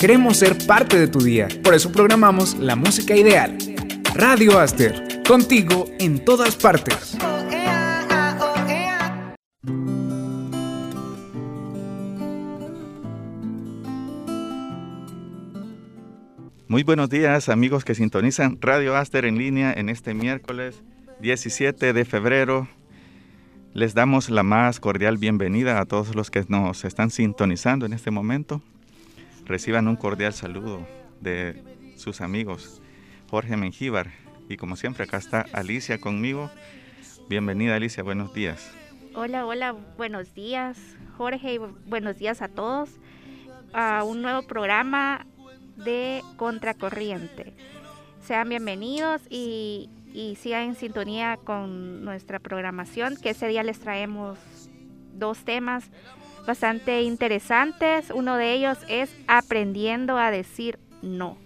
Queremos ser parte de tu día, por eso programamos la música ideal. Radio Aster, contigo en todas partes. Muy buenos días amigos que sintonizan Radio Aster en línea en este miércoles 17 de febrero. Les damos la más cordial bienvenida a todos los que nos están sintonizando en este momento reciban un cordial saludo de sus amigos Jorge Mengíbar y como siempre acá está Alicia conmigo. Bienvenida Alicia, buenos días. Hola, hola, buenos días Jorge y buenos días a todos a un nuevo programa de Contracorriente. Sean bienvenidos y, y sigan en sintonía con nuestra programación que ese día les traemos dos temas bastante interesantes. Uno de ellos es aprendiendo a decir no.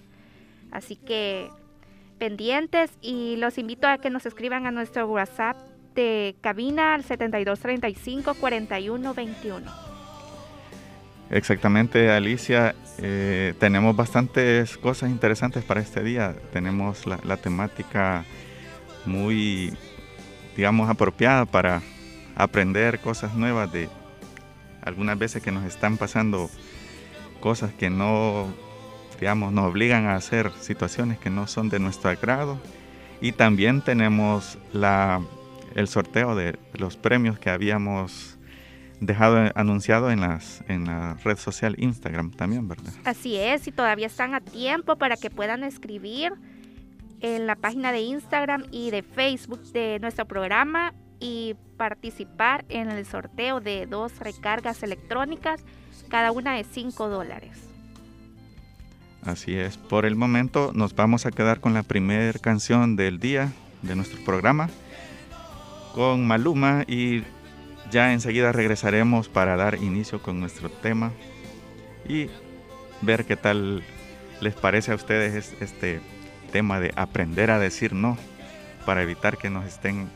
Así que pendientes y los invito a que nos escriban a nuestro WhatsApp de cabina al 7235 4121. Exactamente, Alicia. Eh, tenemos bastantes cosas interesantes para este día. Tenemos la, la temática muy, digamos, apropiada para aprender cosas nuevas de, algunas veces que nos están pasando cosas que no, digamos, nos obligan a hacer situaciones que no son de nuestro agrado. Y también tenemos la, el sorteo de los premios que habíamos dejado anunciado en, las, en la red social Instagram también, ¿verdad? Así es, y todavía están a tiempo para que puedan escribir en la página de Instagram y de Facebook de nuestro programa y participar en el sorteo de dos recargas electrónicas, cada una de 5 dólares. Así es, por el momento nos vamos a quedar con la primera canción del día de nuestro programa, con Maluma y ya enseguida regresaremos para dar inicio con nuestro tema y ver qué tal les parece a ustedes este tema de aprender a decir no para evitar que nos estén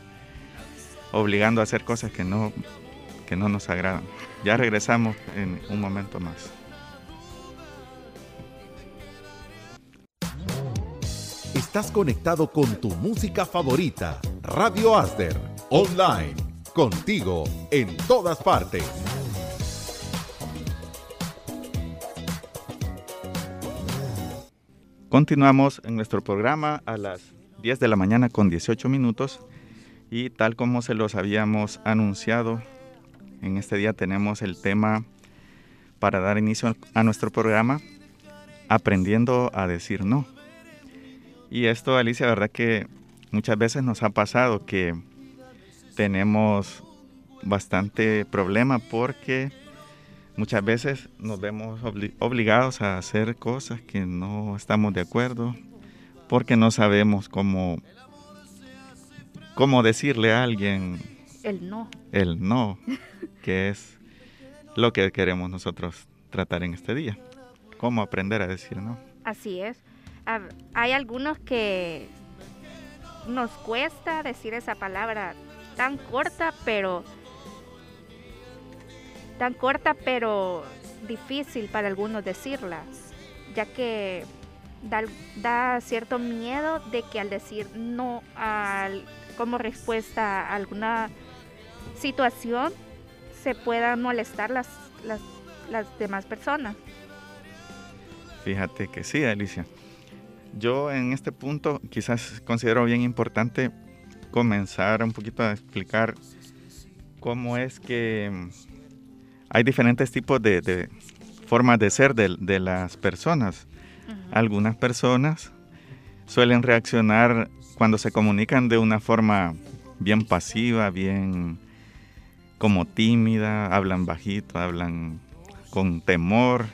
obligando a hacer cosas que no, que no nos agradan. Ya regresamos en un momento más. Estás conectado con tu música favorita, Radio Asder, online, contigo en todas partes. Continuamos en nuestro programa a las 10 de la mañana con 18 minutos y tal como se los habíamos anunciado, en este día tenemos el tema para dar inicio a nuestro programa, aprendiendo a decir no. Y esto, Alicia, verdad que muchas veces nos ha pasado que tenemos bastante problema porque muchas veces nos vemos obligados a hacer cosas que no estamos de acuerdo porque no sabemos cómo cómo decirle a alguien el no. El no, que es lo que queremos nosotros tratar en este día. Cómo aprender a decir no. Así es. Hay algunos que nos cuesta decir esa palabra tan corta, pero tan corta, pero difícil para algunos decirla, ya que da, da cierto miedo de que al decir no al como respuesta a alguna situación se puedan molestar las, las, demás personas. Fíjate que sí, Alicia. Yo en este punto quizás considero bien importante comenzar un poquito a explicar cómo es que mm, hay diferentes tipos de, formas de ser de, las personas. Algunas personas suelen reaccionar cuando se comunican de una forma bien pasiva, bien como tímida, hablan bajito, hablan con temor.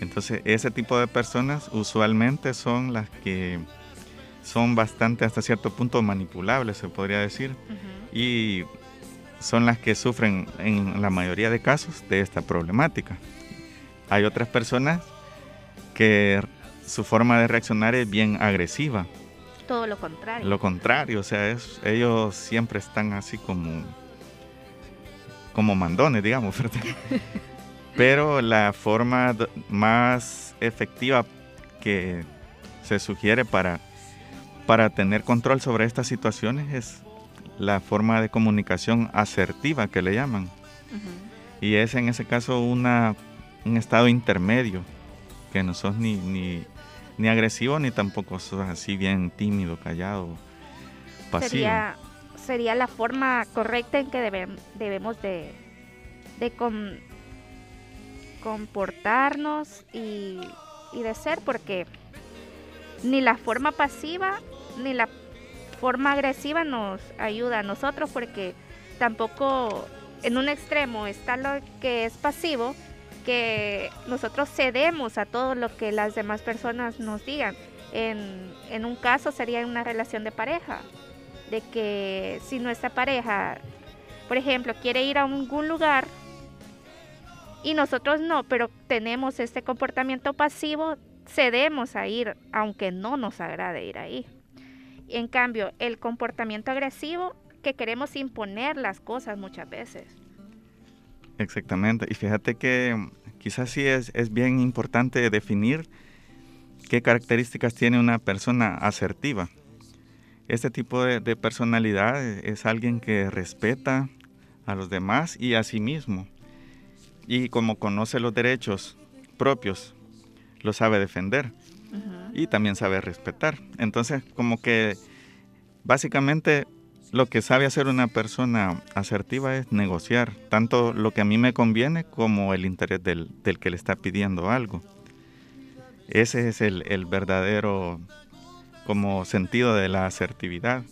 Entonces ese tipo de personas usualmente son las que son bastante hasta cierto punto manipulables, se podría decir, y son las que sufren en la mayoría de casos de esta problemática. Hay otras personas que su forma de reaccionar es bien agresiva, todo lo contrario. Lo contrario, o sea, es, ellos siempre están así como, como mandones, digamos, Pero la forma más efectiva que se sugiere para, para tener control sobre estas situaciones es la forma de comunicación asertiva que le llaman. Y es en ese caso una, un estado intermedio, que no sos ni, ni, agresivo ni tampoco sos así bien tímido, callado, pasivo. Sería, sería la forma correcta en que debemos de, de comportarnos y, y de ser, porque ni la forma pasiva ni la forma agresiva nos ayuda a nosotros porque tampoco en un extremo está lo que es pasivo, que nosotros cedemos a todo lo que las demás personas nos digan. En, en un caso sería una relación de pareja, de que si nuestra pareja, por ejemplo, quiere ir a algún lugar y nosotros no, pero tenemos este comportamiento pasivo, cedemos a ir, aunque no nos agrade ir ahí. En cambio, el comportamiento agresivo que queremos imponer las cosas muchas veces. Exactamente. Y fíjate que quizás sí es, es bien importante definir qué características tiene una persona asertiva. Este tipo de, de, personalidad es alguien que respeta a los demás y a sí mismo. Y como conoce los derechos propios, lo sabe defender y también sabe respetar. Entonces, como que básicamente lo que sabe hacer una persona asertiva es negociar tanto lo que a mí me conviene como el interés del, que le está pidiendo algo. Ese es el, verdadero como sentido de la asertividad.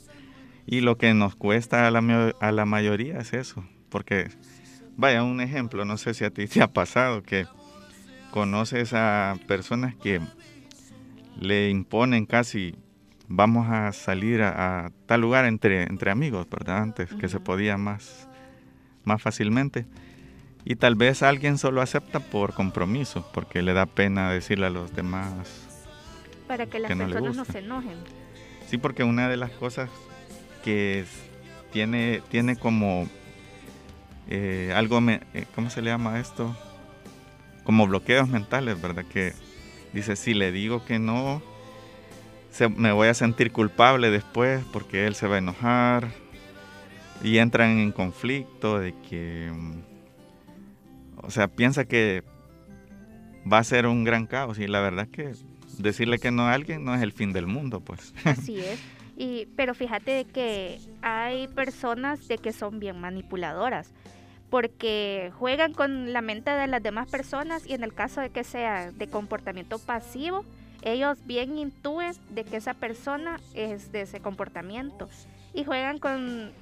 Y lo que nos cuesta a la, a la mayoría es eso. Porque, vaya, un ejemplo, no sé si a ti te ha pasado que conoces a personas que le imponen casi vamos a salir a, tal lugar entre, entre amigos, ¿verdad? Antes que se podía más, más fácilmente. Y tal vez alguien solo acepta por compromiso, porque le da pena decirle a los demás. Para que las personas no, se enojen. Sí, porque una de las cosas que tiene, tiene como eh, algo, me, eh, ¿cómo se le llama esto? Como bloqueos mentales, ¿verdad? Que dice, si le digo que no, me voy a sentir culpable después porque él se va a enojar y entran en conflicto de que, mm, o sea, piensa que va a ser un gran caos y la verdad es que decirle que no a alguien no es el fin del mundo, pues. Así es. Y, pero fíjate de que hay personas de que son bien manipuladoras porque juegan con la mente de las demás personas y en el caso de que sea de comportamiento pasivo, ellos bien intúen de que esa persona es de ese comportamiento y juegan con,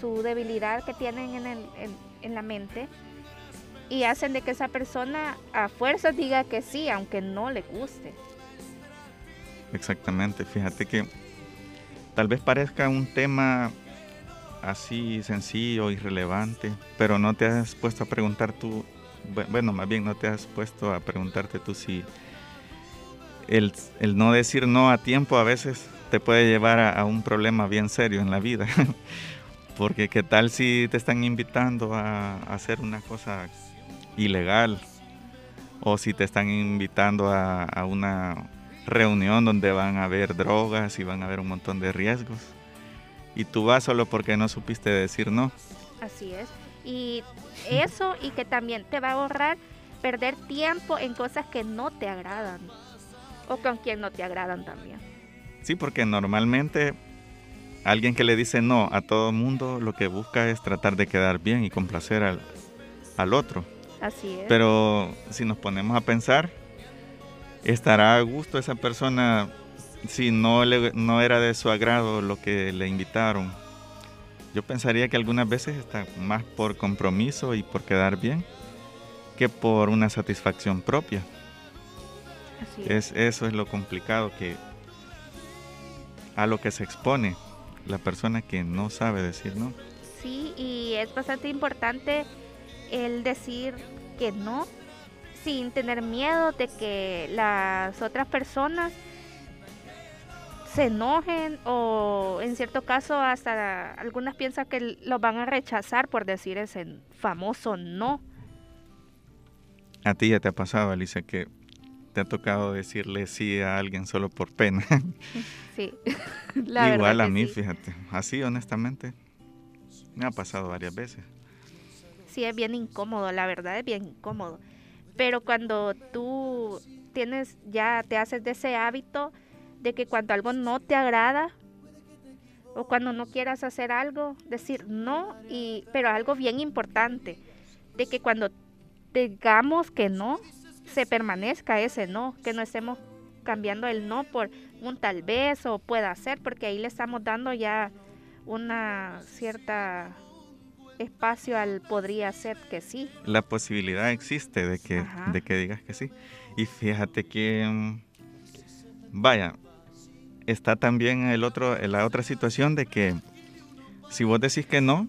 su debilidad que tienen en, en, la mente y hacen de que esa persona a fuerza diga que sí, aunque no le guste. Exactamente, fíjate que tal vez parezca un tema así sencillo, irrelevante, pero no te has puesto a preguntar tú, bueno, más bien no te has puesto a preguntarte tú si el, no decir no a tiempo a veces te puede llevar a, un problema bien serio en la vida. Porque qué tal si te están invitando a, hacer una cosa ilegal o si te están invitando a, a, una reunión donde van a haber drogas y van a haber un montón de riesgos. Y tú vas solo porque no supiste decir no. Así es. Y eso y que también te va a ahorrar perder tiempo en cosas que no te agradan o con quien no te agradan también. Sí, porque normalmente alguien que le dice no a todo mundo lo que busca es tratar de quedar bien y complacer al, al otro. Así es. Pero si nos ponemos a pensar, ¿estará a gusto esa persona si no, le, no era de su agrado lo que le invitaron? Yo pensaría que algunas veces está más por compromiso y por quedar bien que por una satisfacción propia. Es, eso es lo complicado que a lo que se expone la persona que no sabe decir no. Sí, y es bastante importante el decir que no sin tener miedo de que las otras personas se enojen o en cierto caso hasta algunas piensan que lo van a rechazar por decir ese famoso no. A ti ya te ha pasado, Alicia, que te ha tocado decirle sí a alguien solo por pena. Sí. Igual a mí, fíjate. Así, honestamente, me ha pasado varias veces. Sí, es bien incómodo, la verdad es bien incómodo. Pero cuando tú tienes, ya te haces de ese hábito de que cuando algo no te agrada o cuando no quieras hacer algo, decir no, y, pero algo bien importante, de que cuando digamos que no, se permanezca ese no, que no estemos cambiando el no por un tal vez o pueda ser, porque ahí le estamos dando ya una cierta espacio al podría ser que sí. La posibilidad existe de que, de que digas que sí. Y fíjate que, mm, vaya, está también el otro, la otra situación de que si vos decís que no,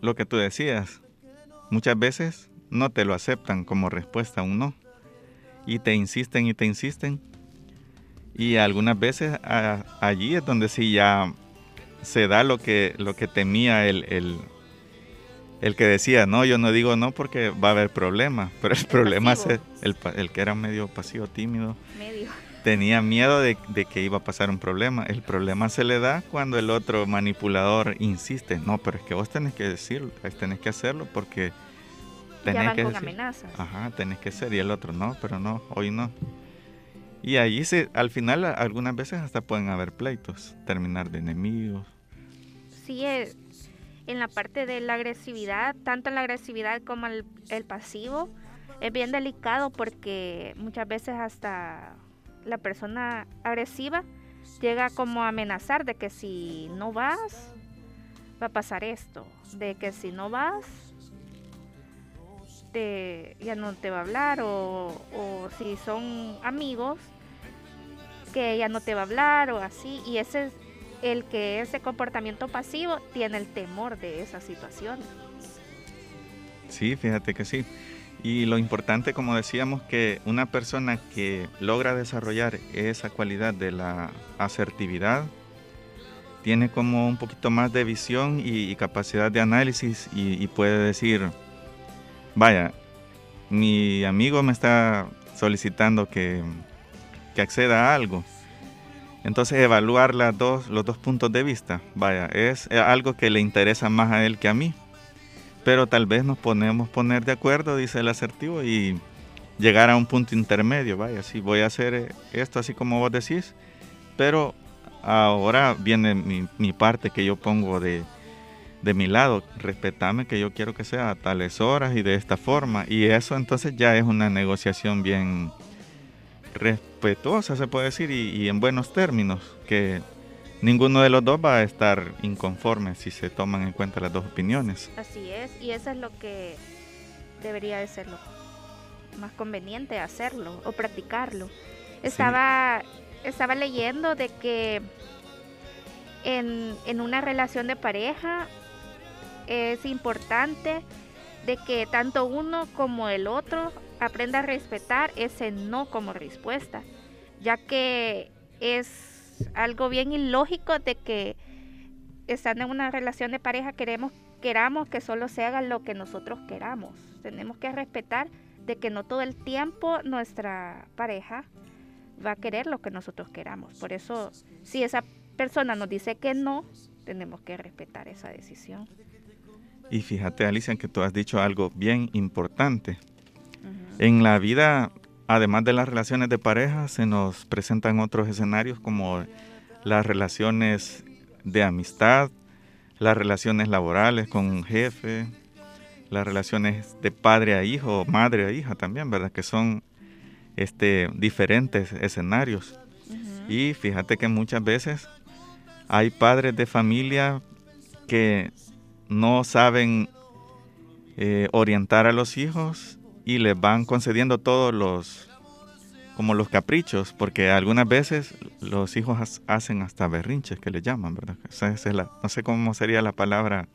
lo que tú decías, muchas veces no te lo aceptan como respuesta a un no. Y te insisten y te insisten. Y algunas veces allí es donde sí ya se da lo que, lo que temía el, el, que decía, no, yo no digo no porque va a haber problemas. Pero el, problema es el, el, que era medio pasivo, tímido. Tenía miedo de, de, que iba a pasar un problema. El problema se le da cuando el otro manipulador insiste, no, pero es que vos tenés que decirlo, tenés que hacerlo porque tenés que con amenazas. Ajá, tenés que ser. Y el otro, no, pero no, hoy no. Y ahí se, al final algunas veces hasta pueden haber pleitos, terminar de enemigos. Sí, es, en la parte de la agresividad, tanto la agresividad como el, el pasivo, es bien delicado porque muchas veces hasta la persona agresiva llega como a amenazar de que si no vas, va a pasar esto, de que si no vas, ya no te va a hablar o, si son amigos que ya no te va a hablar o así y ese es el que ese comportamiento pasivo tiene el temor de esa situación. Sí, fíjate que sí. Y lo importante, como decíamos, que una persona que logra desarrollar esa cualidad de la asertividad tiene como un poquito más de visión y, capacidad de análisis y puede decir, vaya, mi amigo me está solicitando que, acceda a algo. Entonces evaluar los dos puntos de vista, vaya, es algo que le interesa más a él que a mí. Pero tal vez nos ponemos poner de acuerdo, dice el asertivo, y llegar a un punto intermedio, vaya, si voy a hacer esto así como vos decís, pero ahora viene mi parte que yo pongo de, de mi lado, respetame que yo quiero que sea a tales horas y de esta forma. Y eso entonces ya es una negociación bien respetuosa, se puede decir, y, en buenos términos, que ninguno de los dos va a estar inconforme si se toman en cuenta las dos opiniones. Así es, y eso es lo que debería de ser lo más conveniente hacerlo o practicarlo. Estaba, estaba leyendo de que en, en, una relación de pareja es importante de que tanto uno como el otro aprenda a respetar ese no como respuesta, ya que es algo bien ilógico de que estando en una relación de pareja queremos queramos que solo se haga lo que nosotros queramos. Tenemos que respetar de que no todo el tiempo nuestra pareja va a querer lo que nosotros queramos. Por eso, si esa persona nos dice que no, tenemos que respetar esa decisión. Y fíjate, Alicia, que tú has dicho algo bien importante. En la vida, además de las relaciones de pareja, se nos presentan otros escenarios como las relaciones de amistad, las relaciones laborales con un jefe, las relaciones de padre a hijo, madre a hija también, ¿verdad? Que son este, diferentes escenarios. Y fíjate que muchas veces hay padres de familia que no saben eh, orientar a los hijos y les van concediendo todos los como los caprichos, porque algunas veces los hijos hacen hasta berrinches que le llaman, ¿verdad? no sé cómo sería la palabra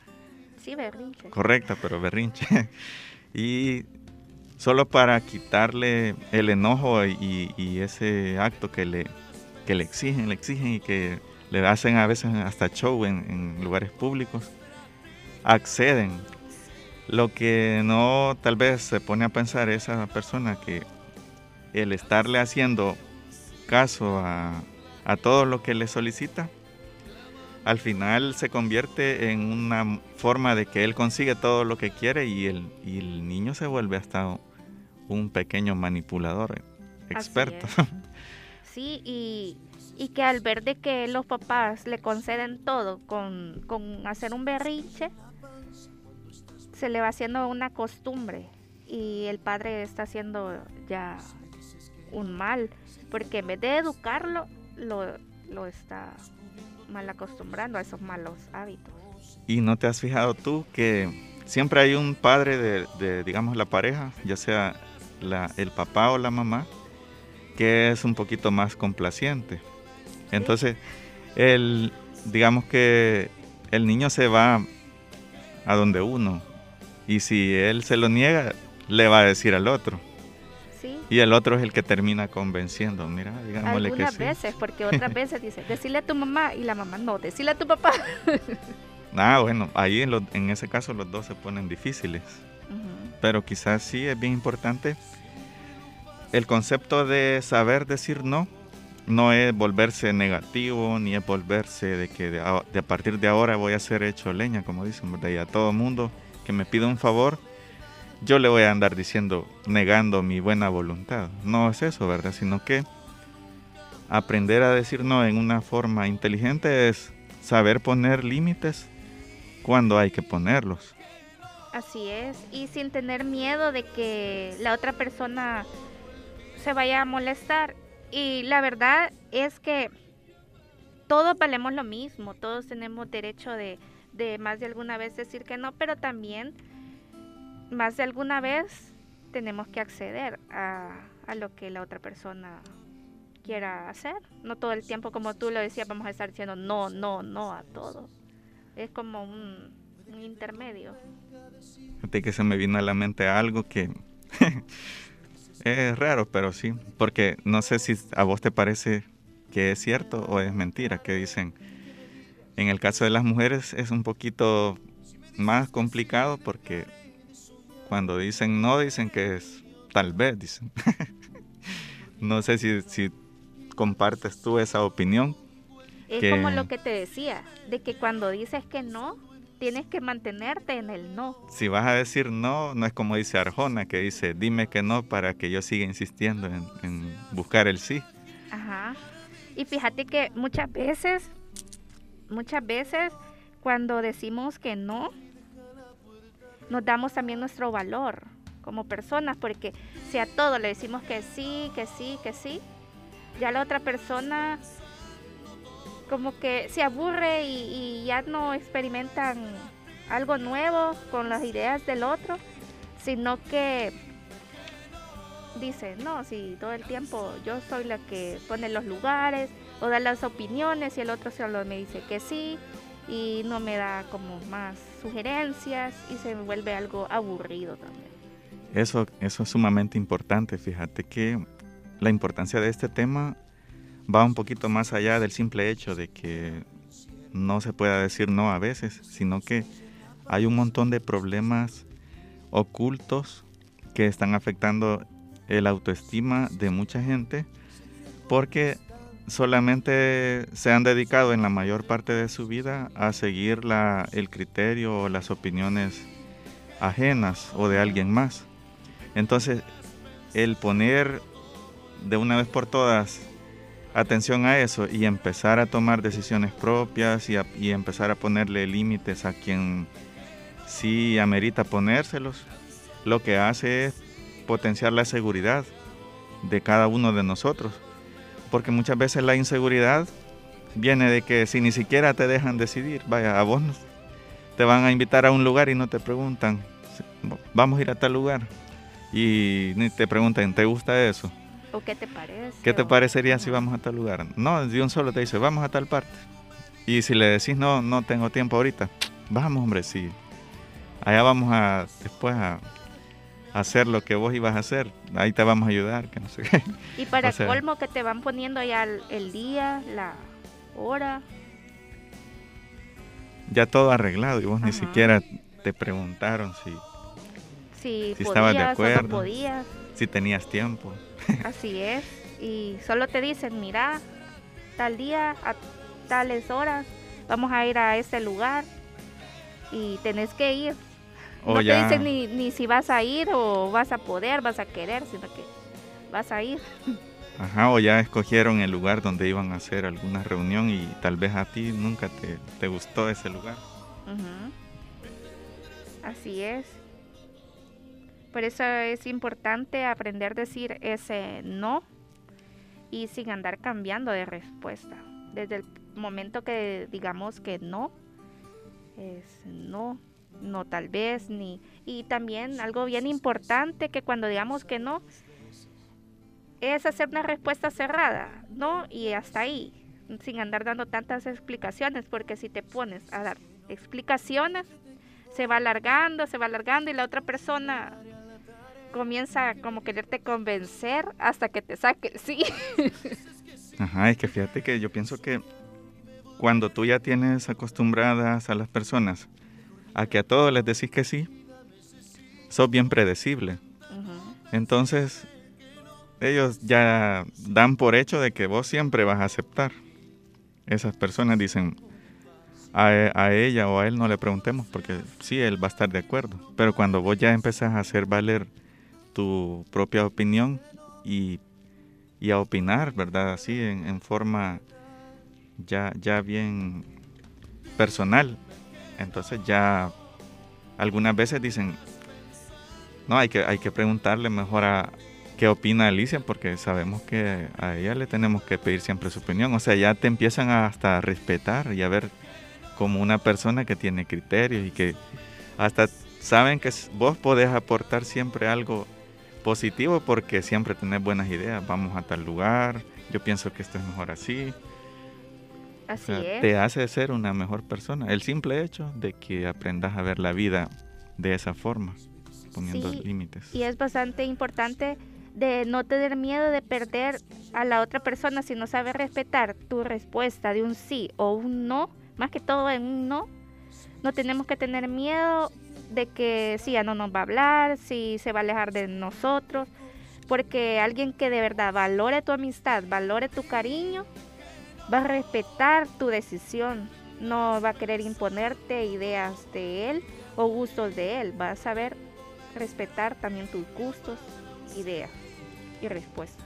sí, berrinche. correcta, pero berrinche. y solo para quitarle el enojo y, ese acto que le, que le exigen, le exigen y que le hacen a veces hasta show en lugares públicos acceden. Lo que no tal vez se pone a pensar esa persona que el estarle haciendo caso a, a todo lo que le solicita, al final se convierte en una forma de que él consigue todo lo que quiere y el, y el niño se vuelve hasta un pequeño manipulador experto. Sí, y, y, que al ver de que los papás le conceden todo con, con hacer un berriche, se le va haciendo una costumbre y el padre está haciendo ya un mal, porque en vez de educarlo, lo, lo está mal acostumbrando a esos malos hábitos. ¿Y no te has fijado tú que siempre hay un padre de, digamos, la pareja, ya sea la, el papá o la mamá, que es un poquito más complaciente? Entonces, el, digamos que el niño se va a donde uno, y si él se lo niega, le va a decir al otro. Y el otro es el que termina convenciendo, mira, digámosle que sí. veces, porque otras veces dice, decirle a tu mamá y la mamá no, decirle a tu papá. ah, bueno, ahí en, en, ese caso los dos se ponen difíciles. Pero quizás sí es bien importante el concepto de saber decir no. No es volverse negativo, ni es volverse de que de a, partir de ahora voy a ser hecho leña, como dicen, ¿verdad? Y a todo mundo que me pida un favor, yo le voy a andar diciendo, negando mi buena voluntad. No es eso, ¿verdad? Sino que aprender a decir no en una forma inteligente es saber poner límites cuando hay que ponerlos. Así es, y sin tener miedo de que la otra persona se vaya a molestar. Y la verdad es que todos valemos lo mismo, todos tenemos derecho de, de más de alguna vez decir que no, pero también más de alguna vez tenemos que acceder a, lo que la otra persona quiera hacer. No todo el tiempo, como tú lo decías, vamos a estar diciendo no, no, no a todo. Es como un, intermedio. Fíjate que se me vino a la mente algo que es raro, pero sí, porque no sé si a vos te parece que es cierto o es mentira, que dicen, en el caso de las mujeres es un poquito más complicado porque cuando dicen no, dicen que es tal vez, dicen. no sé si, si compartes tú esa opinión. Es como lo que te decía, de que cuando dices que no, tienes que mantenerte en el no. Si vas a decir no, no es como dice Arjona, que dice, dime que no para que yo siga insistiendo en, en buscar el sí. Ajá. Y fíjate que muchas veces, muchas veces, cuando decimos que no, nos damos también nuestro valor como personas, porque si a todo le decimos que sí, que sí, que sí, ya la otra persona como que se aburre y, ya no experimentan algo nuevo con las ideas del otro, sino que dice, no, si todo el tiempo yo soy la que pone los lugares o da las opiniones y el otro solo me dice que sí, y no me da como más sugerencias y se vuelve algo aburrido también. Eso, eso es sumamente importante, fíjate que la importancia de este tema va un poquito más allá del simple hecho de que no se pueda decir no a veces, sino que hay un montón de problemas ocultos que están afectando el autoestima de mucha gente porque solamente se han dedicado en la mayor parte de su vida a seguir el criterio o las opiniones ajenas o de alguien más. Entonces, el poner de una vez por todas atención a eso y empezar a tomar decisiones propias y, y empezar a ponerle límites a quien sí amerita ponérselos, lo que hace es potenciar la seguridad de cada uno de nosotros porque muchas veces la inseguridad viene de que si ni siquiera te dejan decidir, vaya, a vos te van a invitar a un lugar y no te preguntan, vamos a ir a tal lugar. Y ni te preguntan, ¿te gusta eso? ¿O qué te parece? ¿Qué te parecería si vamos a tal lugar? No, de un solo te dice, vamos a tal parte. Y si le decís, no, no tengo tiempo ahorita, vamos, hombre, sí. Allá vamos a después a hacer lo que vos ibas a hacer. Ahí te vamos a ayudar, que no sé qué. Y para colmo que te van poniendo ya el, día, la hora. Ya todo arreglado y vos ni siquiera te preguntaron si si, Si podías estabas de o no acuerdo. podías. Si tenías tiempo. Así es. Y solo te dicen, mira, tal día, a tales horas, vamos a ir a ese lugar y tenés que ir. O no ya, te dicen ni, ni si vas a ir o vas a poder, vas a querer, sino que vas a ir. ajá, o ya escogieron el lugar donde iban a hacer alguna reunión y tal vez a ti nunca te, te gustó ese lugar. Ujú. Así es. Por eso es importante aprender a decir ese no y sin andar cambiando de respuesta. Desde el momento que digamos que no, es no, no tal vez, ni... Y también algo bien importante que cuando digamos que no, es hacer una respuesta cerrada, ¿no? Y hasta ahí, sin andar dando tantas explicaciones, porque si te pones a dar explicaciones, se va alargando, se va alargando y la otra persona comienza como quererte convencer hasta que te saque el sí. Ajá, es que fíjate que yo pienso que cuando tú ya tienes acostumbradas a las personas a que a todos les decís que sí, sos bien predecible. Entonces, ellos ya dan por hecho de que vos siempre vas a aceptar. Esas personas dicen, a, a ella o a él no le preguntemos porque sí, él va a estar de acuerdo. Pero cuando vos ya empezás a hacer valer tu propia opinión y, y a opinar, ¿verdad? Así, en, en forma ya, ya bien personal. Entonces ya algunas veces dicen, no, hay que, hay que preguntarle mejor a qué opina Alicia, porque sabemos que a ella le tenemos que pedir siempre su opinión. O sea, ya te empiezan a hasta a respetar y a ver como una persona que tiene criterios y que hasta saben que vos podés aportar siempre algo positivo porque siempre tenés buenas ideas. Vamos a tal lugar, yo pienso que esto es mejor así. O Así sea, es. te hace ser una mejor persona. El simple hecho de que aprendas a ver la vida de esa forma, poniendo Sí, límites. Y es bastante importante de no tener miedo de perder a la otra persona si no sabe respetar tu respuesta de un sí o un no, más que todo en un no. No tenemos que tener miedo de que si ya no nos va a hablar, si se va a alejar de nosotros, porque alguien que de verdad valore tu amistad, valore tu cariño, va a respetar tu decisión, no va a querer imponerte ideas de él o gustos de él, va a saber respetar también tus gustos, ideas y respuestas.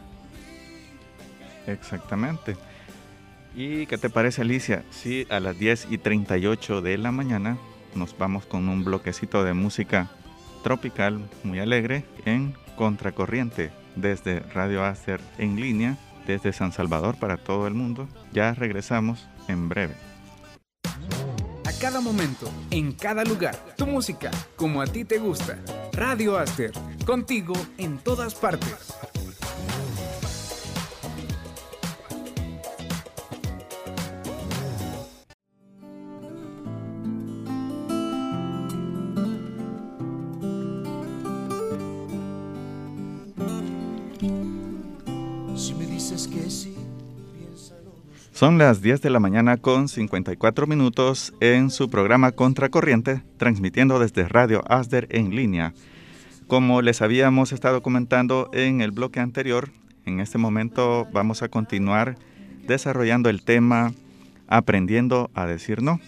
Exactamente. ¿Y qué te parece, Alicia? Si a las 10 y 38 de la mañana nos vamos con un bloquecito de música tropical muy alegre en Contracorriente desde Radio Acer en línea desde San Salvador para todo el mundo. Ya regresamos en breve. A cada momento, en cada lugar, tu música, como a ti te gusta. Radio Aster, contigo en todas partes. Son las 10 de la mañana con 54 minutos en su programa Contracorriente, transmitiendo desde Radio Asder en línea. Como les habíamos estado comentando en el bloque anterior, en este momento vamos a continuar desarrollando el tema Aprendiendo a decir no.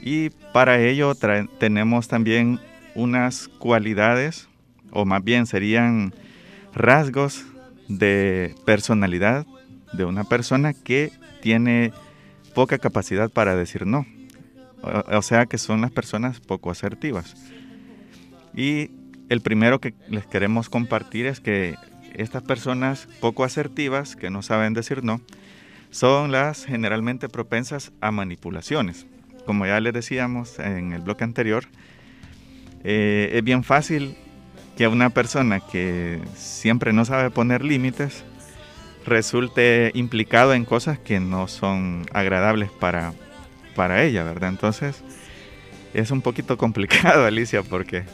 Y para ello tenemos también unas cualidades, o más bien serían rasgos de personalidad de una persona que tiene poca capacidad para decir no. O, sea que son las personas poco asertivas. Y el primero que les queremos compartir es que estas personas poco asertivas, que no saben decir no, son las generalmente propensas a manipulaciones. Como ya les decíamos en el bloque anterior, eh, es bien fácil que una persona que siempre no sabe poner límites resulte implicado en cosas que no son agradables para, para ella, ¿verdad? Entonces es un poquito complicado, Alicia, porque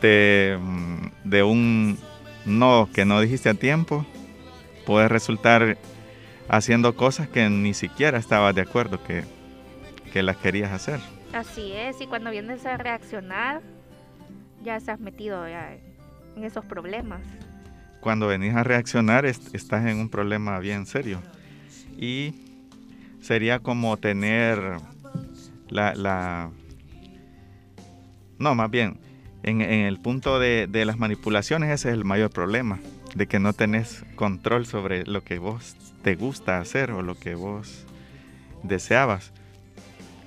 te, mm, de un no que no dijiste a tiempo, puede resultar haciendo cosas que ni siquiera estabas de acuerdo que, que las querías hacer. Así es, y cuando vienes a reaccionar, ya estás metido ya en esos problemas. Cuando venís a reaccionar estás en un problema bien serio. Y sería como tener la... no, más bien, en, el punto de, de, las manipulaciones ese es el mayor problema, de que no tenés control sobre lo que vos te gusta hacer o lo que vos deseabas.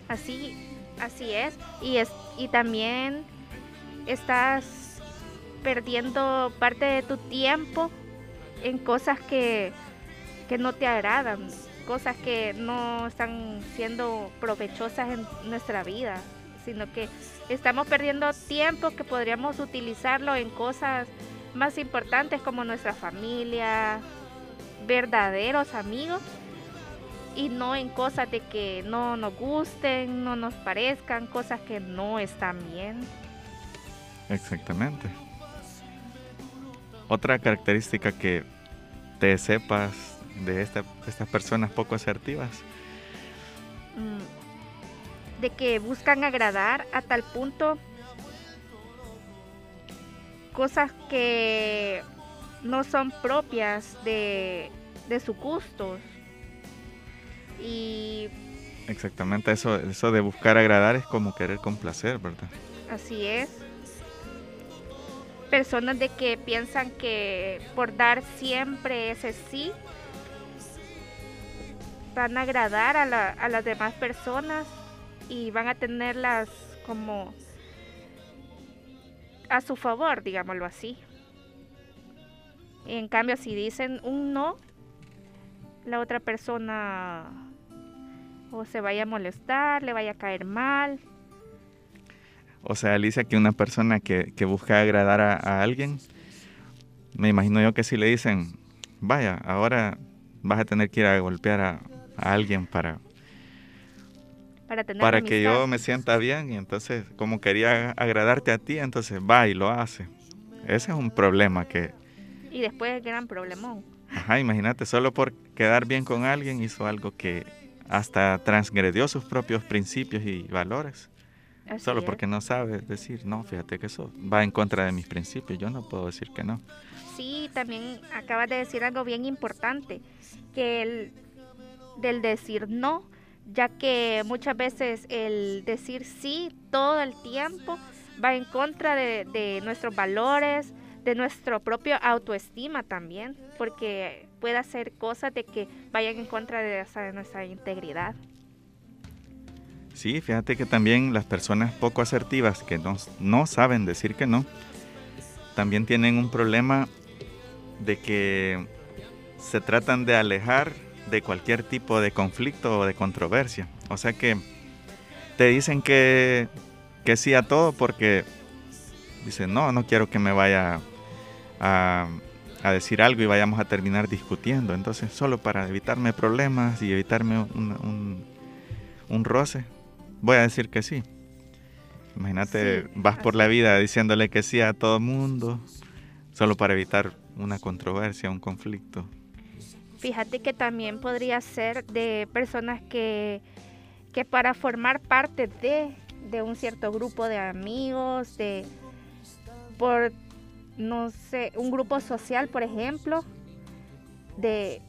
Así, así es. Y, es, y también estás perdiendo parte de tu tiempo en cosas que, que no te agradan, cosas que no están siendo provechosas en nuestra vida, sino que estamos perdiendo tiempo que podríamos utilizarlo en cosas más importantes como nuestra familia, verdaderos amigos y no en cosas de que no nos gusten, no nos parezcan, cosas que no están bien. Exactamente. Otra característica que te sepas de estas personas poco asertivas. Mm, de que buscan agradar a tal punto cosas que no son propias de, de sus gustos. Y Exactamente, eso, eso de buscar agradar es como querer complacer, ¿verdad? Así es. Personas de que piensan que por dar siempre ese sí, van a agradar a, la, a las demás personas y van a tenerlas como a su favor, digámoslo así. En cambio, si dicen un no, la otra persona o se vaya a molestar, le vaya a caer mal. O sea, Alicia, que una persona que, busca agradar a, alguien, me imagino yo que si le dicen, vaya, ahora vas a tener que ir a golpear a, alguien para, para, para que yo me sienta bien y entonces como quería agradarte a ti, entonces va y lo hace. Ese es un problema que, y después el gran problemón. Ajá, imagínate, solo por quedar bien con alguien hizo algo que hasta transgredió sus propios principios y valores. Solo porque no sabe decir, no, fíjate que eso va en contra de mis principios, yo no puedo decir que no. Sí, también acabas de decir algo bien importante, que el del decir no, ya que muchas veces el decir sí todo el tiempo va en contra de, de nuestros valores, de nuestro propio autoestima también, porque puede hacer cosas de que vayan en contra de, nuestra integridad. Sí, fíjate que también las personas poco asertivas que no, no saben decir que no, también tienen un problema de que se tratan de alejar de cualquier tipo de conflicto o de controversia. O sea que te dicen que, que sí a todo porque dicen, no, no quiero que me vaya a, decir algo y vayamos a terminar discutiendo. Entonces, solo para evitarme problemas y evitarme un, un, roce, voy a decir que sí. Imagínate, vas por la vida diciéndole que sí a todo mundo, solo para evitar una controversia, un conflicto. Fíjate que también podría ser de personas que, que para formar parte de, de un cierto grupo de amigos, de por no sé, un grupo social, por ejemplo, de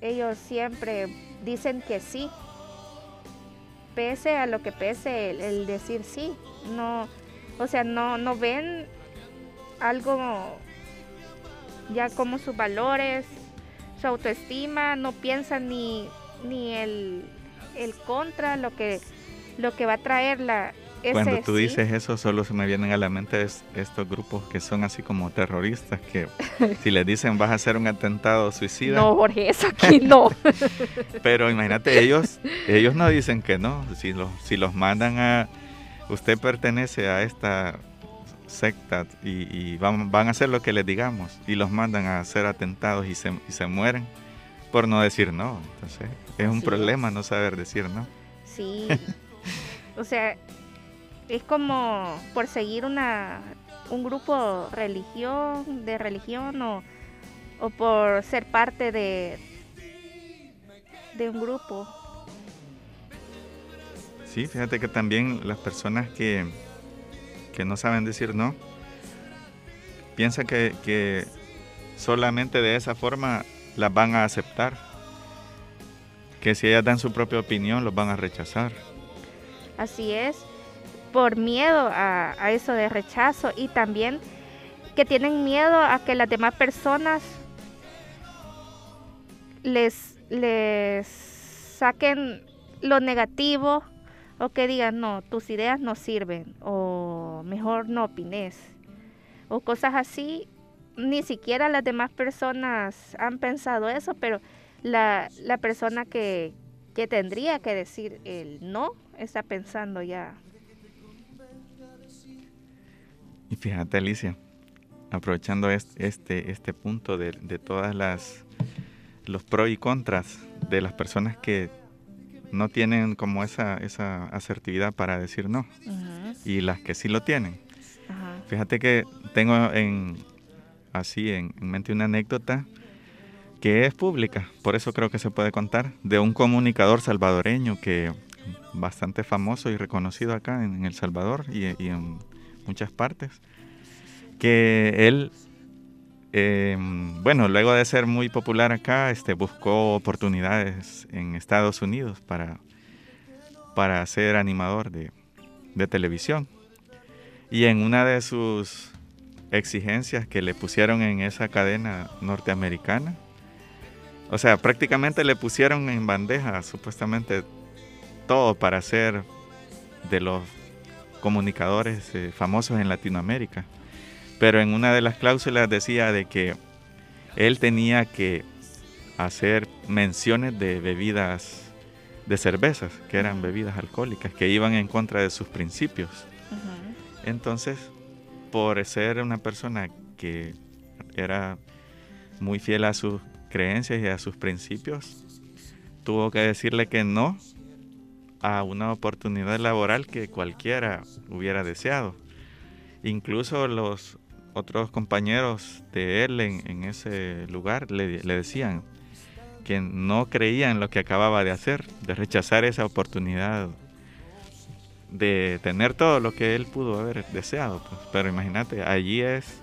ellos siempre dicen que sí, pese a lo que pese el, decir sí, no, o sea, no, no ven algo ya como sus valores, su autoestima, no piensan ni, ni el, el contra, lo que, lo que va a traer la, cuando tú dices eso, solo se me vienen a la mente estos grupos que son así como terroristas, que si les dicen vas a hacer un atentado suicida. No, Jorge, eso aquí no. Pero imagínate, ellos, ellos no dicen que no. Si los, si los mandan a. Usted pertenece a esta secta y, van, van, a hacer lo que les digamos y los mandan a hacer atentados y se, y se mueren por no decir no. Entonces, es un problema no saber decir no. Sí. O sea, es como por seguir una, un grupo religión, de religión o, o por ser parte de, de un grupo. Sí, fíjate que también las personas que, que no saben decir no, piensa que, que solamente de esa forma las van a aceptar. Que si ellas dan su propia opinión, los van a rechazar. Así es, por miedo a, eso de rechazo y también que tienen miedo a que las demás personas les, les saquen lo negativo o que digan, no, tus ideas no sirven o mejor no opines o cosas así. Ni siquiera las demás personas han pensado eso, pero la, la persona que, que tendría que decir el no está pensando ya. Y fíjate, Alicia, aprovechando este, este, este punto de, de todas las los pros y contras de las personas que no tienen como esa, esa asertividad para decir no y las que sí lo tienen. Fíjate que tengo en así en, en mente una anécdota que es pública, por eso creo que se puede contar, de un comunicador salvadoreño que bastante famoso y reconocido acá en, en El Salvador y, y en muchas partes, que él, eh, bueno, luego de ser muy popular acá, este, buscó oportunidades en Estados Unidos para, para ser animador de, de televisión. Y en una de sus exigencias que le pusieron en esa cadena norteamericana, o sea, prácticamente le pusieron en bandeja supuestamente todo para ser de los comunicadores eh, famosos en Latinoamérica. Pero en una de las cláusulas decía de que él tenía que hacer menciones de bebidas de cervezas, que eran bebidas alcohólicas, que iban en contra de sus principios. Entonces, por ser una persona que era muy fiel a sus creencias y a sus principios, tuvo que decirle que no a una oportunidad laboral que cualquiera hubiera deseado. Incluso los otros compañeros de él en, ese lugar le, decían que no creían lo que acababa de hacer, de rechazar esa oportunidad de tener todo lo que él pudo haber deseado. pues. Pero imagínate, allí es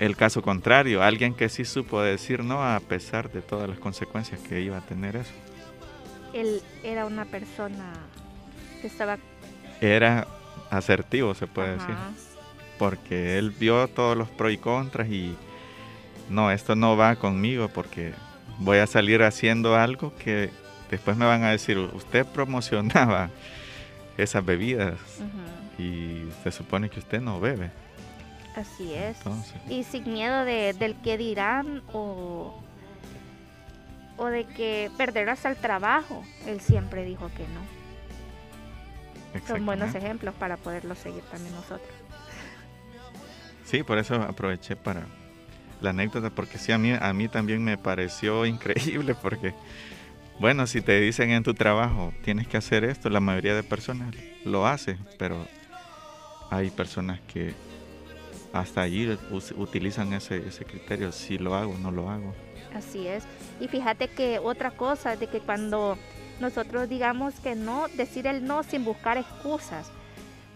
el caso contrario, alguien que sí supo decir no a pesar de todas las consecuencias que iba a tener eso. Él era una persona que estaba... Era asertivo, se puede decir, porque él vio todos los pros y contras y no, esto no va conmigo porque voy a salir haciendo algo que después me van a decir, usted promocionaba esas bebidas y se supone que usted no bebe. Así es. Entonces, Y sin miedo de, del que dirán o, o de que perderás el trabajo. Él siempre dijo que no. Son buenos ejemplos para poderlo seguir también nosotros. Sí, por eso aproveché para la anécdota, porque sí, a mí, a mí también me pareció increíble, porque, bueno, si te dicen en tu trabajo, tienes que hacer esto, la mayoría de personas lo hace, pero hay personas que hasta allí utilizan ese, ese criterio, si lo hago, no lo hago. Así es. Y fíjate que otra cosa, de que cuando nosotros digamos que no, decir el no sin buscar excusas.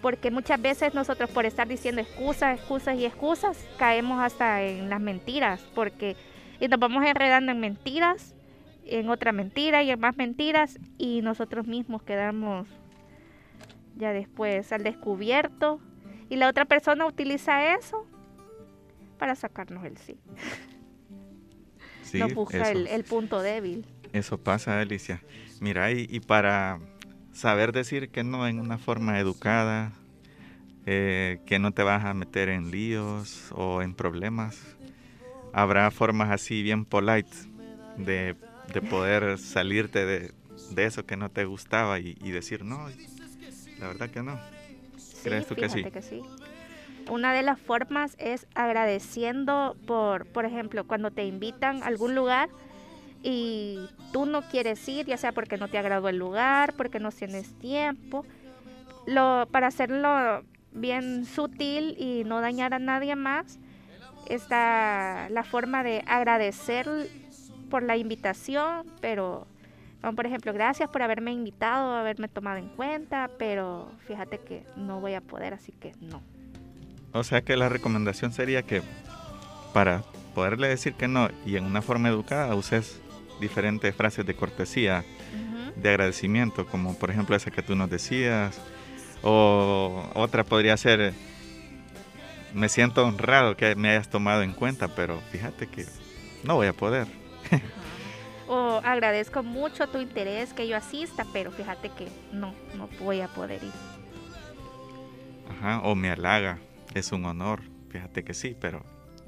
Porque muchas veces nosotros por estar diciendo excusas, excusas y excusas, caemos hasta en las mentiras. Porque y nos vamos enredando en mentiras, en otra mentira y en más mentiras. Y nosotros mismos quedamos ya después al descubierto. Y la otra persona utiliza eso para sacarnos el sí. Sí, busca eso, el, el punto débil. eso pasa, Alicia. Mira, y, y para saber decir que no en una forma educada, eh, que no te vas a meter en líos o en problemas, habrá formas así bien polite de, de poder salirte de, de eso que no te gustaba y, y decir no, la verdad que no. ¿Crees tú que sí? fíjate sí? Una de las formas es agradeciendo por, por ejemplo, cuando te invitan a algún lugar y tú no quieres ir, ya sea porque no te agradó el lugar, porque no tienes tiempo, lo, para hacerlo bien sutil y no dañar a nadie más, está la forma de agradecer por la invitación, pero por ejemplo, gracias por haberme invitado, haberme tomado en cuenta, pero fíjate que no voy a poder, así que no. O sea que la recomendación sería que para poderle decir que no y en una forma educada uses diferentes frases de cortesía, de agradecimiento, como por ejemplo esa que tú nos decías, o otra podría ser, me siento honrado que me hayas tomado en cuenta, pero fíjate que no voy a poder. O agradezco mucho tu interés que yo asista, pero fíjate que no, no voy a poder ir. Ajá, o me halaga, es un honor, fíjate que sí, pero,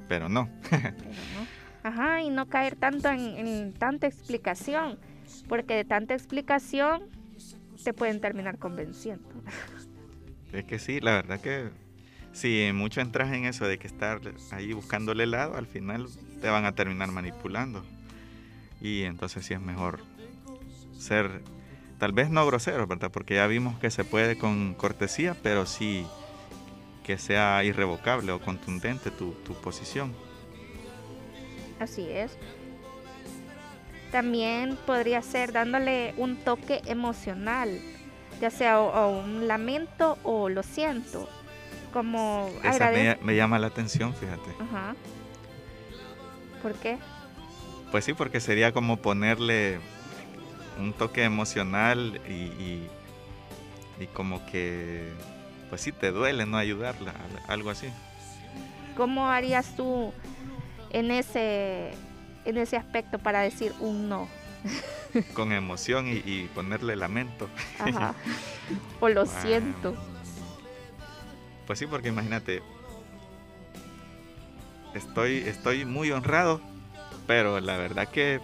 pero no. Pero no. Ajá, y no caer tanto en, en tanta explicación, porque de tanta explicación te pueden terminar convenciendo. Es que sí, la verdad que si mucho entras en eso de que estar ahí buscándole lado, al final te van a terminar manipulando. Y entonces sí es mejor ser, tal vez no grosero, ¿verdad? Porque ya vimos que se puede con cortesía, pero sí que sea irrevocable o contundente tu, tu posición. Así es. También podría ser dándole un toque emocional, ya sea o, o un lamento o lo siento. Como Esa me, me llama la atención, fíjate. Ajá. ¿Por qué? Pues sí, porque sería como ponerle un toque emocional y, y, y como que, pues sí, te duele no ayudarla, al- algo así. ¿Cómo harías tú en ese, en ese aspecto para decir un no? Con emoción y, y ponerle lamento. Ajá. o lo siento. Pues sí, porque imagínate, estoy, estoy muy honrado, pero la verdad que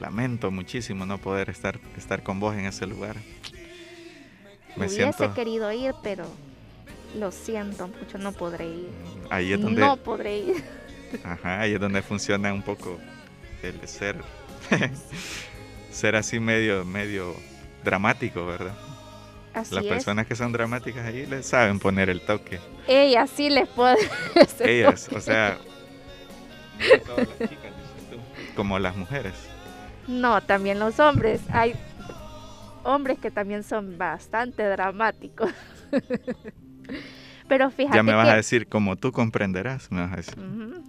lamento muchísimo no poder estar, estar con vos en ese lugar. Me Hubiese siento, querido ir, pero lo siento mucho, no podré ir. ahí es donde... No podré ir. Ajá, ahí es donde funciona un poco el ser, ser así medio, medio dramático, ¿verdad? Así Las es. personas que son dramáticas ahí les saben poner el toque. Ella sí les puede. hacer Ellas, toque. o sea, no todas las chicas, dices tú, como las mujeres. No, también los hombres. Hay hombres que también son bastante dramáticos. Pero fíjate Ya me vas que... a decir, como tú comprenderás, me vas a decir. Ujú.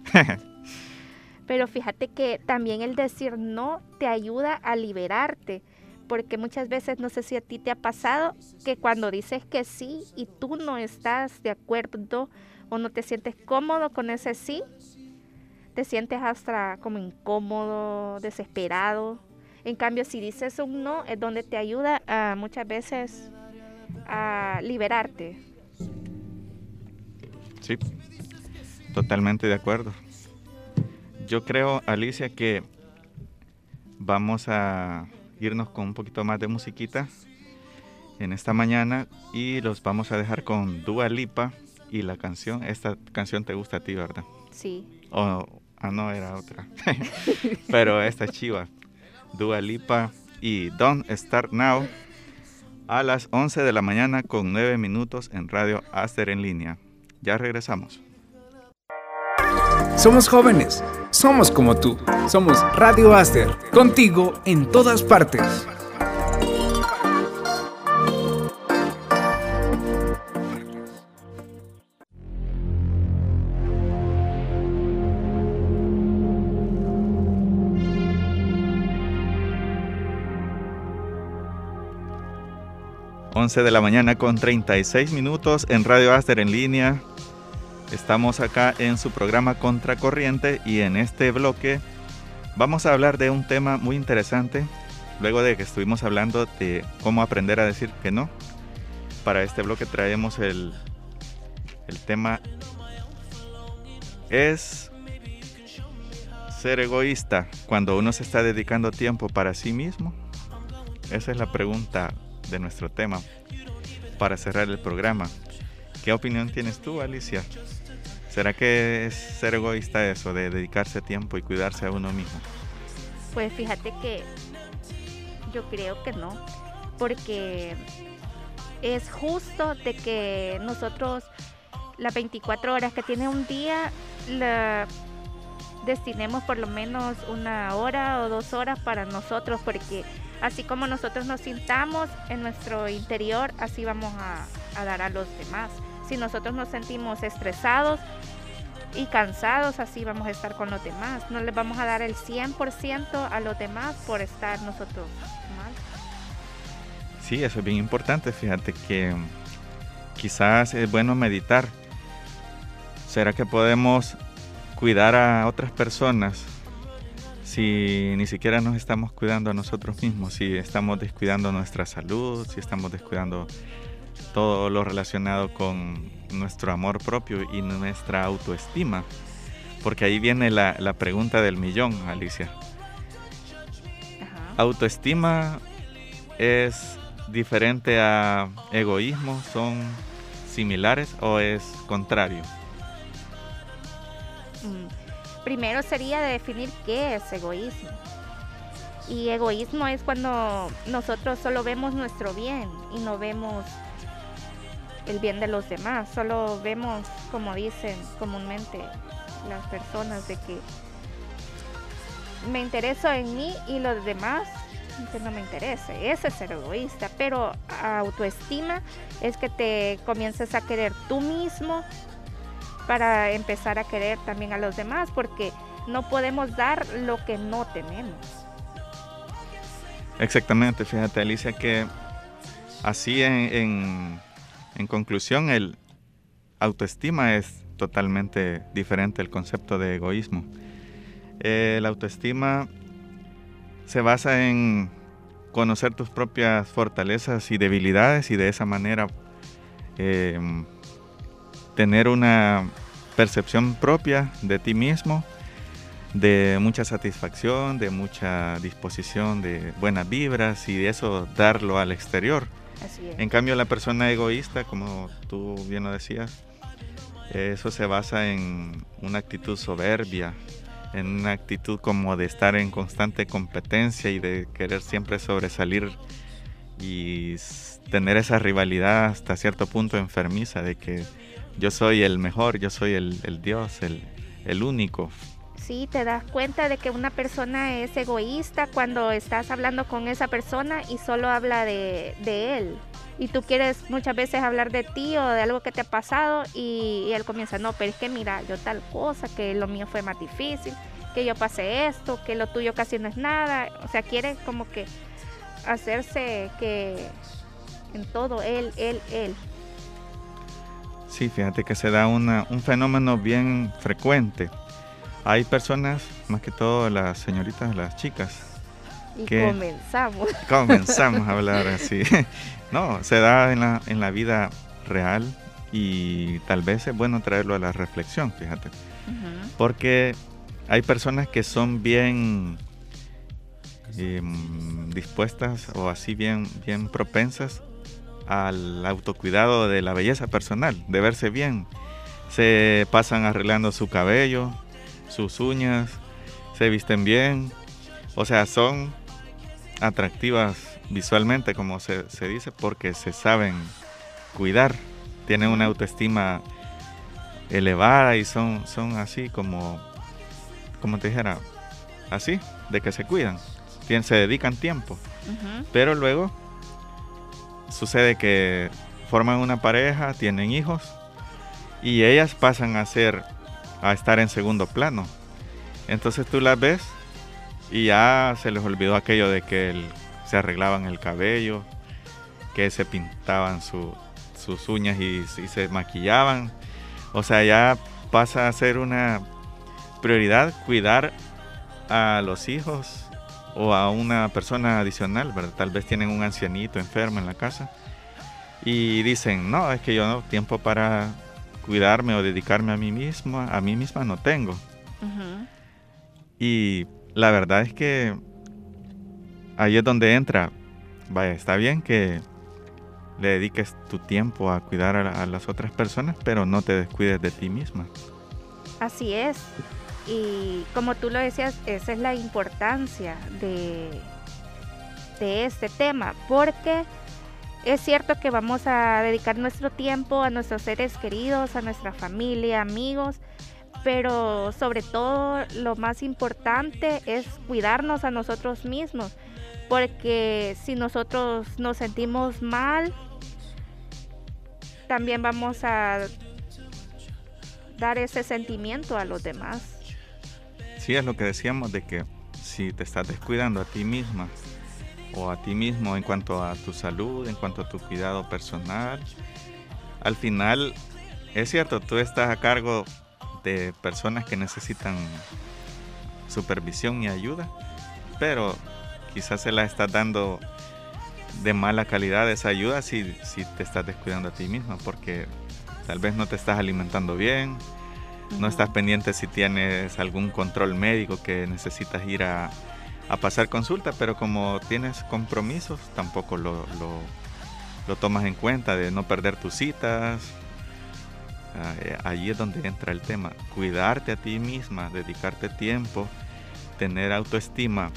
Pero fíjate que también el decir no te ayuda a liberarte, porque muchas veces, no sé si a ti te ha pasado, que cuando dices que sí y tú no estás de acuerdo o no te sientes cómodo con ese sí, te sientes hasta como incómodo, desesperado. En cambio, si dices un no, es donde te ayuda a, muchas veces a liberarte. Sí, totalmente de acuerdo. Yo creo, Alicia, que vamos a irnos con un poquito más de musiquita en esta mañana y los vamos a dejar con Dua Lipa y la canción. Esta canción te gusta a ti, ¿verdad? Sí. O, ah, no, era otra. Pero esta es chiva. Dua Lipa y Don't Start Now a las 11 de la mañana con 9 minutos en Radio Aster en línea. Ya regresamos. Somos jóvenes, somos como tú. Somos Radio Aster, contigo en todas partes. Once de la mañana con 36 minutos en Radio Aster en línea. Estamos acá en su programa Contracorriente y en este bloque vamos a hablar de un tema muy interesante. Luego de que estuvimos hablando de cómo aprender a decir que no, para este bloque traemos el, el tema es ser egoísta cuando uno se está dedicando tiempo para sí mismo. Esa es la pregunta de nuestro tema para cerrar el programa. ¿Qué opinión tienes tú, Alicia? ¿Será que es ser egoísta eso, de dedicarse tiempo y cuidarse a uno mismo? Pues fíjate que yo creo que no, porque es justo de que nosotros las 24 horas que tiene un día la destinemos por lo menos una hora o dos horas para nosotros, porque así como nosotros nos sintamos en nuestro interior, así vamos a, dar a los demás. Si nosotros nos sentimos estresados y cansados, así vamos a estar con los demás. No les vamos a dar el 100% a los demás por estar nosotros mal. Sí, eso es bien importante. Fíjate que quizás es bueno meditar. ¿Será que podemos cuidar a otras personas si ni siquiera nos estamos cuidando a nosotros mismos? Si estamos descuidando nuestra salud, si estamos descuidando todo lo relacionado con nuestro amor propio y nuestra autoestima. Porque ahí viene la, la pregunta del millón, Alicia. Ajá. ¿Autoestima es diferente a egoísmo? ¿Son similares o es contrario? Primero sería definir qué es egoísmo. Y egoísmo es cuando nosotros solo vemos nuestro bien y no vemos el bien de los demás. Solo vemos, como dicen comúnmente las personas, de que me intereso en mí y los demás que no me interese. Ese es ser egoísta. Pero autoestima es que te comiences a querer tú mismo para empezar a querer también a los demás, porque no podemos dar lo que no tenemos. Exactamente, fíjate Alicia que así en, en, conclusión el autoestima es totalmente diferente al concepto de egoísmo. Eh, la autoestima se basa en conocer tus propias fortalezas y debilidades y de esa manera eh, tener una percepción propia de ti mismo, de mucha satisfacción, de mucha disposición, de buenas vibras y de eso darlo al exterior. Así es. En cambio, la persona egoísta, como tú bien lo decías, eso se basa en una actitud soberbia, en una actitud como de estar en constante competencia y de querer siempre sobresalir y tener esa rivalidad hasta cierto punto enfermiza de que yo soy el mejor, yo soy el, el Dios, el, el único. Sí, te das cuenta de que una persona es egoísta cuando estás hablando con esa persona y solo habla de, de él. Y tú quieres muchas veces hablar de ti o de algo que te ha pasado y, y él comienza, no, pero es que mira, yo tal cosa, que lo mío fue más difícil, que yo pasé esto, que lo tuyo casi no es nada. O sea, quiere como que hacerse que en todo él, él, él. Sí, fíjate que se da una- un fenómeno bien frecuente. Hay personas, más que todo las señoritas, las chicas, Y ¿Qué? comenzamos. comenzamos a hablar así. No, se da en la, en la vida real y tal vez es bueno traerlo a la reflexión, fíjate. Porque hay personas que son bien em, dispuestas o así bien, bien propensas al autocuidado de la belleza personal, de verse bien. Se pasan arreglando su cabello, sus uñas, se visten bien. O sea, son atractivas visualmente, como se, se dice, porque se saben cuidar. Tienen una autoestima elevada y son, son así como, como te dijera, así, de que se cuidan, se dedican tiempo. Pero luego sucede que forman una pareja, tienen hijos y ellas pasan a ser, a estar en segundo plano. Entonces tú las ves y ya se les olvidó aquello de que se arreglaban el cabello, que se pintaban su- sus uñas y se maquillaban. O sea, ya pasa a ser una prioridad cuidar a los hijos o a una persona adicional, ¿verdad? Tal vez tienen un ancianito enfermo en la casa y dicen, no, es que yo no tiempo para cuidarme o dedicarme a mí misma, a mí misma no tengo. Ujú. Y la verdad es que ahí es donde entra, vaya, está bien que le dediques tu tiempo a cuidar a, a las otras personas, pero no te descuides de ti misma. Así es. Y como tú lo decías, esa es la importancia de, de este tema, porque es cierto que vamos a dedicar nuestro tiempo a nuestros seres queridos, a nuestra familia, amigos, pero sobre todo lo más importante es cuidarnos a nosotros mismos, porque si nosotros nos sentimos mal, también vamos a dar ese sentimiento a los demás. Sí, es lo que decíamos de que si te estás descuidando a ti misma o a ti mismo en cuanto a tu salud, en cuanto a tu cuidado personal, al final es cierto, tú estás a cargo de personas que necesitan supervisión y ayuda, pero quizás se la estás dando de mala calidad esa ayuda si, si te estás descuidando a ti misma, porque tal vez no te estás alimentando bien, no estás pendiente si tienes algún control médico que necesitas ir a, pasar consulta, pero como tienes compromisos, tampoco lo, lo, tomas en cuenta de no perder tus citas. Ah, eh, allí es donde entra el tema, cuidarte a ti misma, dedicarte tiempo, tener autoestima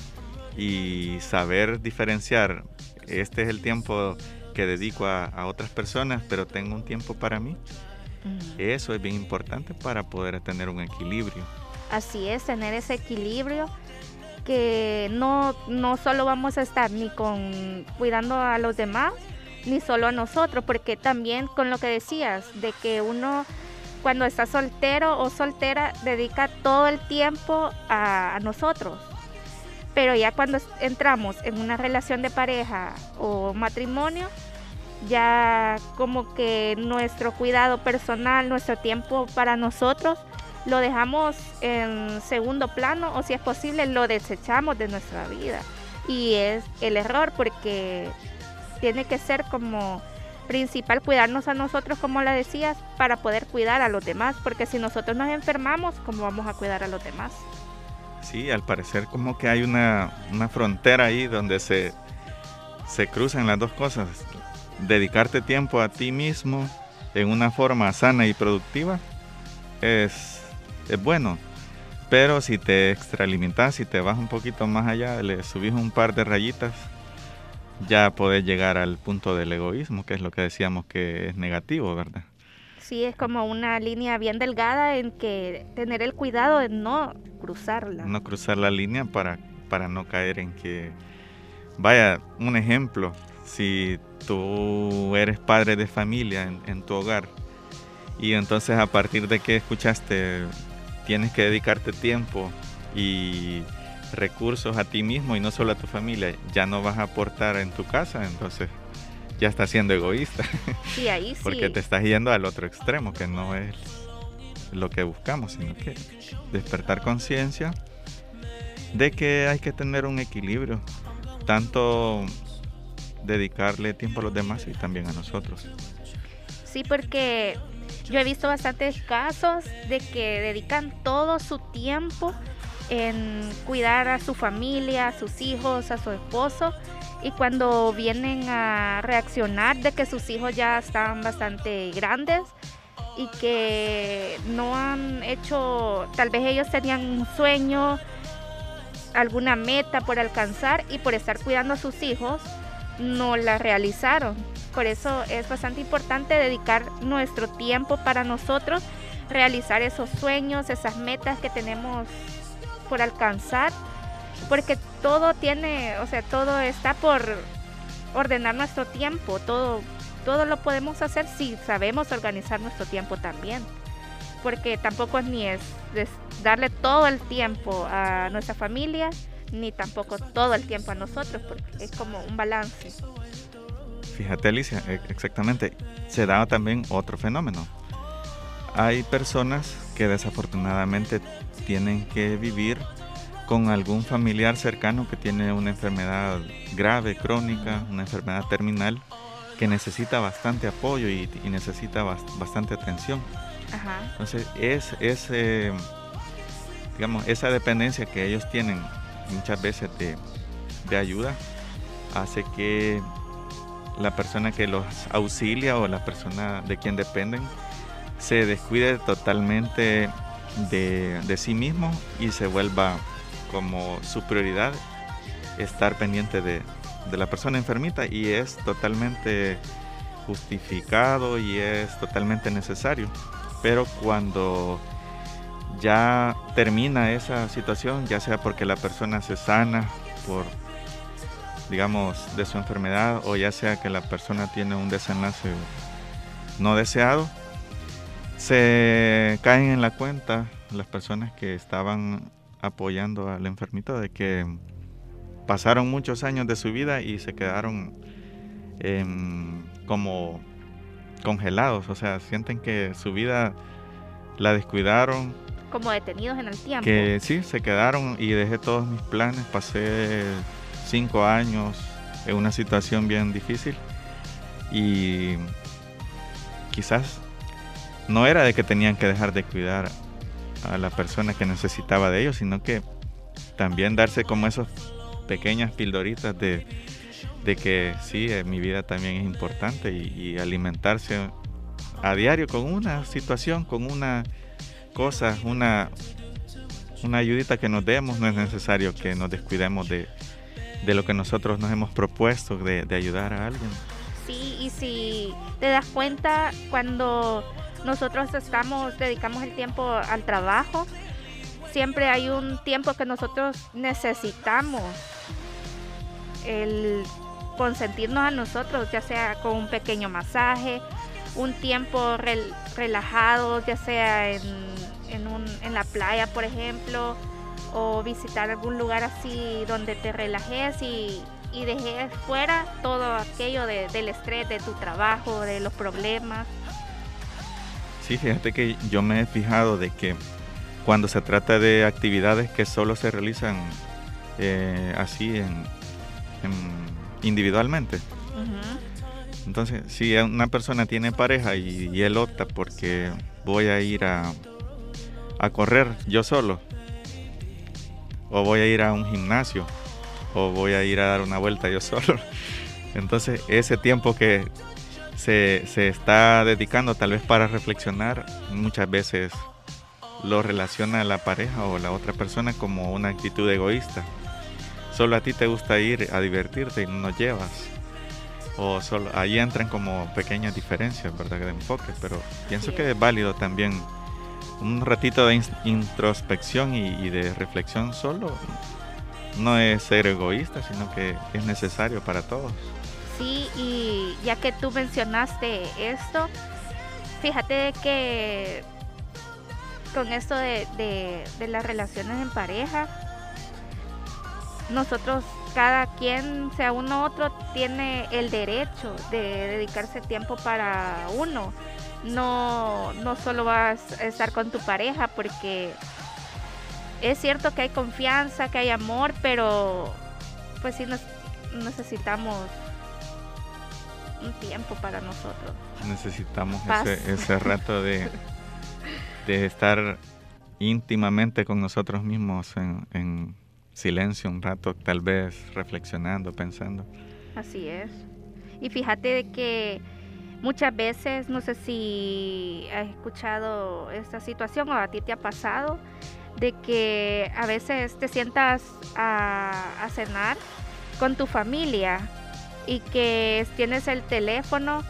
y saber diferenciar, este es el tiempo que dedico a, a otras personas, pero tengo un tiempo para mí eso es bien importante para poder tener un equilibrio. Así es, tener ese equilibrio que no, no solo vamos a estar ni con cuidando a los demás, ni solo a nosotros, porque también con lo que decías, de que uno cuando está soltero o soltera dedica todo el tiempo a, a nosotros. Pero ya cuando entramos en una relación de pareja o matrimonio, ya como que nuestro cuidado personal, nuestro tiempo para nosotros, lo dejamos en segundo plano o si es posible lo desechamos de nuestra vida. Y es el error porque tiene que ser como principal cuidarnos a nosotros, como la decías, para poder cuidar a los demás, porque si nosotros nos enfermamos, ¿cómo vamos a cuidar a los demás? Sí, al parecer como que hay una, una frontera ahí donde se, se cruzan las dos cosas, dedicarte tiempo a ti mismo en una forma sana y productiva es, es bueno. Pero si te extralimitas, si te vas un poquito más allá, le subís un par de rayitas, ya podés llegar al punto del egoísmo, que es lo que decíamos que es negativo, ¿verdad? Sí, es como una línea bien delgada en que tener el cuidado de no cruzarla. No cruzar la línea para, para no caer en que, vaya, un ejemplo, si tú eres padre de familia en, tu hogar y entonces a partir de que escuchaste tienes que dedicarte tiempo y recursos a ti mismo y no solo a tu familia, ya no vas a aportar en tu casa, entonces ya estás siendo egoísta. Sí, ahí sí. Porque te estás yendo al otro extremo, que no es lo que buscamos, sino que despertar conciencia de que hay que tener un equilibrio, tanto dedicarle tiempo a los demás y también a nosotros. Sí, porque yo he visto bastantes casos de que dedican todo su tiempo en cuidar a su familia, a sus hijos, a su esposo, y cuando vienen a reaccionar de que sus hijos ya están bastante grandes y que no han hecho, tal vez ellos tenían un sueño, alguna meta por alcanzar y por estar cuidando a sus hijos, no la realizaron. Por eso es bastante importante dedicar nuestro tiempo para nosotros, realizar esos sueños, esas metas que tenemos por alcanzar, porque todo tiene, o sea, todo está por ordenar nuestro tiempo, todo, todo lo podemos hacer si sabemos organizar nuestro tiempo también. Porque tampoco es ni es darle todo el tiempo a nuestra familia, ni tampoco todo el tiempo a nosotros, porque es como un balance. Fíjate Alicia, e-, exactamente, se da también otro fenómeno. Hay personas que desafortunadamente tienen que vivir con algún familiar cercano que tiene una enfermedad grave, crónica, una enfermedad terminal, que necesita bastante apoyo y, necesita bastante atención. Entonces, es, es digamos, esa dependencia que ellos tienen muchas veces de, ayuda hace que la persona que los auxilia o la persona de quien dependen se descuide totalmente de, sí mismo y se vuelva como su prioridad estar pendiente de, de, la persona enfermita y es totalmente justificado y es totalmente necesario. Pero cuando ya termina esa situación, ya sea porque la persona se sana por, digamos, de su enfermedad o ya sea que la persona tiene un desenlace no deseado, se caen en la cuenta las personas que estaban apoyando al enfermito de que pasaron muchos años de su vida y se quedaron em, como congelados, o sea, sienten que su vida la descuidaron. Como detenidos en el tiempo. Que sí, se quedaron y dejé todos mis planes, pasé cinco años en una situación bien difícil y quizás no era de que tenían que dejar de cuidar a la persona que necesitaba de ellos, sino que también darse como esas pequeñas pildoritas de, que sí, eh, mi vida también es importante y, alimentarse a diario con una situación, con una cosa, una, una ayudita que nos demos, no es necesario que nos descuidemos de, lo que nosotros nos hemos propuesto, de, de ayudar a alguien. Sí, y si te das cuenta cuando nosotros estamos, dedicamos el tiempo al trabajo, siempre hay un tiempo que nosotros necesitamos el consentirnos a nosotros, ya sea con un pequeño masaje, un tiempo relajado, ya sea en, en, la playa, por ejemplo, o visitar algún lugar así donde te relajes y, y dejes fuera todo aquello del estrés de tu trabajo, de los problemas. Sí, fíjate que yo me he fijado de que cuando se trata de actividades que solo se realizan eh, así en, individualmente. Entonces, si una persona tiene pareja y, él opta porque voy a ir a, a correr yo solo, o voy a ir a un gimnasio, o voy a ir a dar una vuelta yo solo. Entonces, ese tiempo que se, se está dedicando tal vez para reflexionar, muchas veces lo relaciona la pareja o la otra persona como una actitud egoísta. Solo a ti te gusta ir a divertirte y no nos llevas. O solo ahí entran como pequeñas diferencias, ¿verdad? De enfoque, pero pienso que es válido también un ratito de introspección y, de reflexión solo. No es ser egoísta, sino que es necesario para todos. Sí, y ya que tú mencionaste esto, fíjate que con esto de, de, las relaciones en pareja, nosotros, cada quien, sea uno u otro, tiene el derecho de dedicarse tiempo para uno. No, no solo vas a estar con tu pareja porque es cierto que hay confianza, que hay amor, pero pues sí nos, necesitamos un tiempo para nosotros. Necesitamos ese, ese rato de, de estar íntimamente con nosotros mismos en, silencio un rato, tal vez reflexionando, pensando. Así es. Y fíjate de que muchas veces, no sé si has escuchado esta situación o a ti te ha pasado, de que a veces te sientas a, a cenar con tu familia y que tienes el teléfono,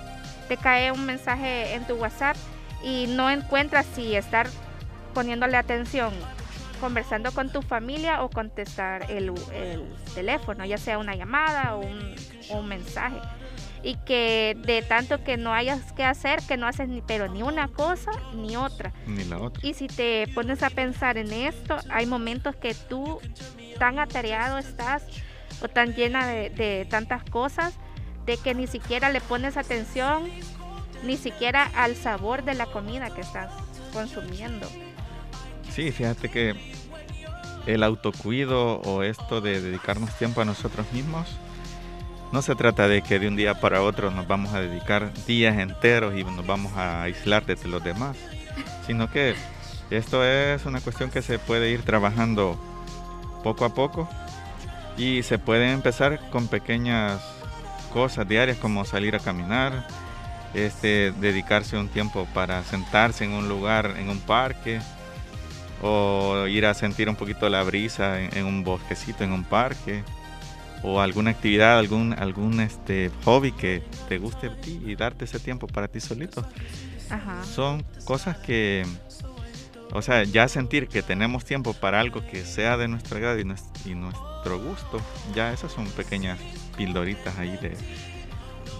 te cae un mensaje en tu WhatsApp y no encuentras si estar poniéndole atención conversando con tu familia o contestar el, teléfono, ya sea una llamada o un, mensaje. Y que de tanto que no hayas que hacer, que no haces ni pero ni una cosa ni otra. Ni la otra. Y si te pones a pensar en esto, hay momentos que tú tan atareado estás o tan llena de, de tantas cosas de que ni siquiera le pones atención ni siquiera al sabor de la comida que estás consumiendo. Sí, fíjate que el autocuido o esto de dedicarnos tiempo a nosotros mismos, no se trata de que de un día para otro nos vamos a dedicar días enteros y nos vamos a aislar de los demás, sino que esto es una cuestión que se puede ir trabajando poco a poco y se puede empezar con pequeñas cosas diarias como salir a caminar, este, dedicarse un tiempo para sentarse en un lugar, en un parque, o ir a sentir un poquito la brisa en, un bosquecito, en un parque, o alguna actividad, algún, algún este, hobby que te guste a ti y darte ese tiempo para ti solito. Son cosas que, o sea, ya sentir que tenemos tiempo para algo que sea de nuestra edad y, y nuestro gusto, ya esas son pequeñas pildoritas ahí de,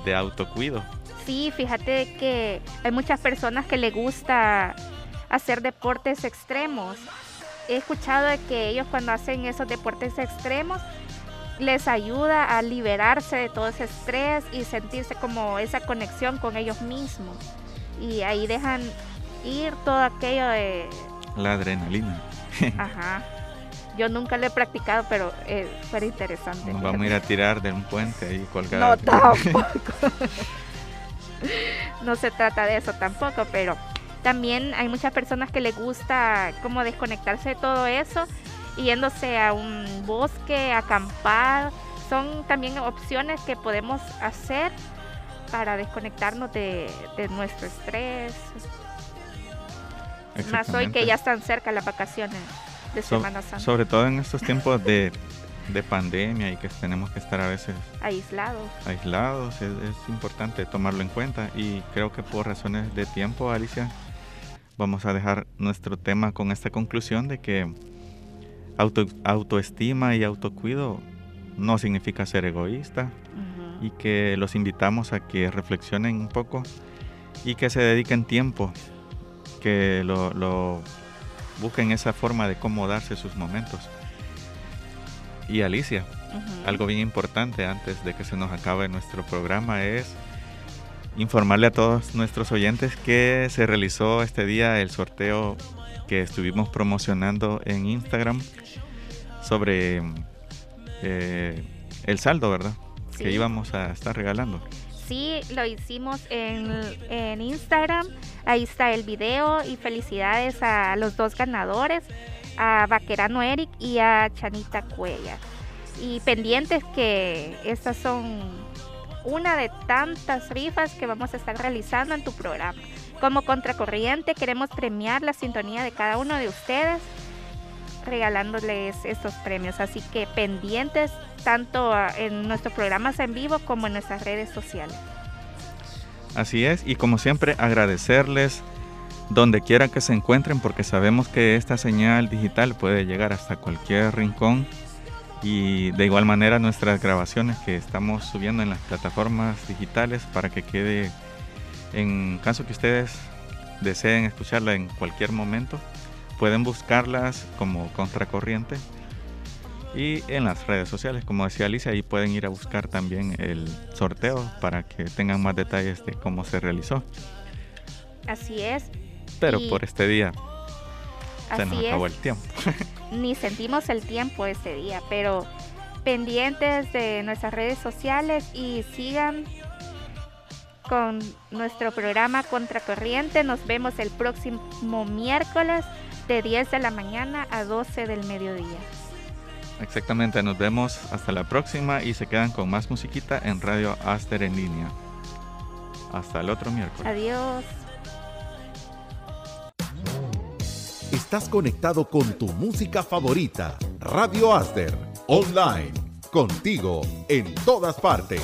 de autocuido. Sí, fíjate que hay muchas personas que les gusta hacer deportes extremos. He escuchado de que ellos cuando hacen esos deportes extremos les ayuda a liberarse de todo ese estrés y sentirse como esa conexión con ellos mismos. Y ahí dejan ir todo aquello de... La adrenalina. Ajá. Yo nunca lo he practicado, pero eh, fue interesante. Nos vamos a ir a tirar de un puente ahí No, colgado. tampoco. no se trata de eso tampoco, pero también hay muchas personas que les gusta como desconectarse de todo eso, yéndose a un bosque, acampar. Son también opciones que podemos hacer para desconectarnos de, de nuestro estrés. Más hoy que ya están cerca las vacaciones de So- Semana Santa, sobre todo en estos tiempos de, de pandemia y que tenemos que estar a veces aislados. aislados, es, es importante tomarlo en cuenta y creo que por razones de tiempo, Alicia, vamos a dejar nuestro tema con esta conclusión de que auto- autoestima y autocuido no significa ser egoísta y que los invitamos a que reflexionen un poco y que se dediquen tiempo, que lo, lo busquen esa forma de cómo darse sus momentos. Y Alicia, algo bien importante antes de que se nos acabe nuestro programa es informarle a todos nuestros oyentes que se realizó este día el sorteo que estuvimos promocionando en Instagram sobre eh, el saldo, ¿verdad? Que Sí. íbamos a estar regalando. Sí, lo hicimos en, en Instagram. Ahí está el video y felicidades a los dos ganadores, a Vaquerano Eric y a Chanita Cuella. Y pendientes que estas son una de tantas rifas que vamos a estar realizando en tu programa. Como Contracorriente queremos premiar la sintonía de cada uno de ustedes regalándoles estos premios. Así que pendientes tanto ah, en nuestros programas en vivo como en nuestras redes sociales. Así es, y como siempre agradecerles donde quiera que se encuentren porque sabemos que esta señal digital puede llegar hasta cualquier rincón y de igual manera nuestras grabaciones que estamos subiendo en las plataformas digitales para que quede en caso que ustedes deseen escucharla en cualquier momento pueden buscarlas como contracorriente y en las redes sociales como decía Alicia ahí pueden ir a buscar también el sorteo para que tengan más detalles de cómo se realizó. Así es, pero Y- por este día se nos así acabó es. el tiempo Ni sentimos el tiempo ese día, pero pendientes de nuestras redes sociales y sigan con nuestro programa Contracorriente. Nos vemos el próximo miércoles de 10 de la mañana a 12 del mediodía. Exactamente, nos vemos hasta la próxima y se quedan con más musiquita en Radio Aster en línea. Hasta el otro miércoles. Adiós. Estás conectado con tu música favorita. Radio Asder, online, contigo en todas partes.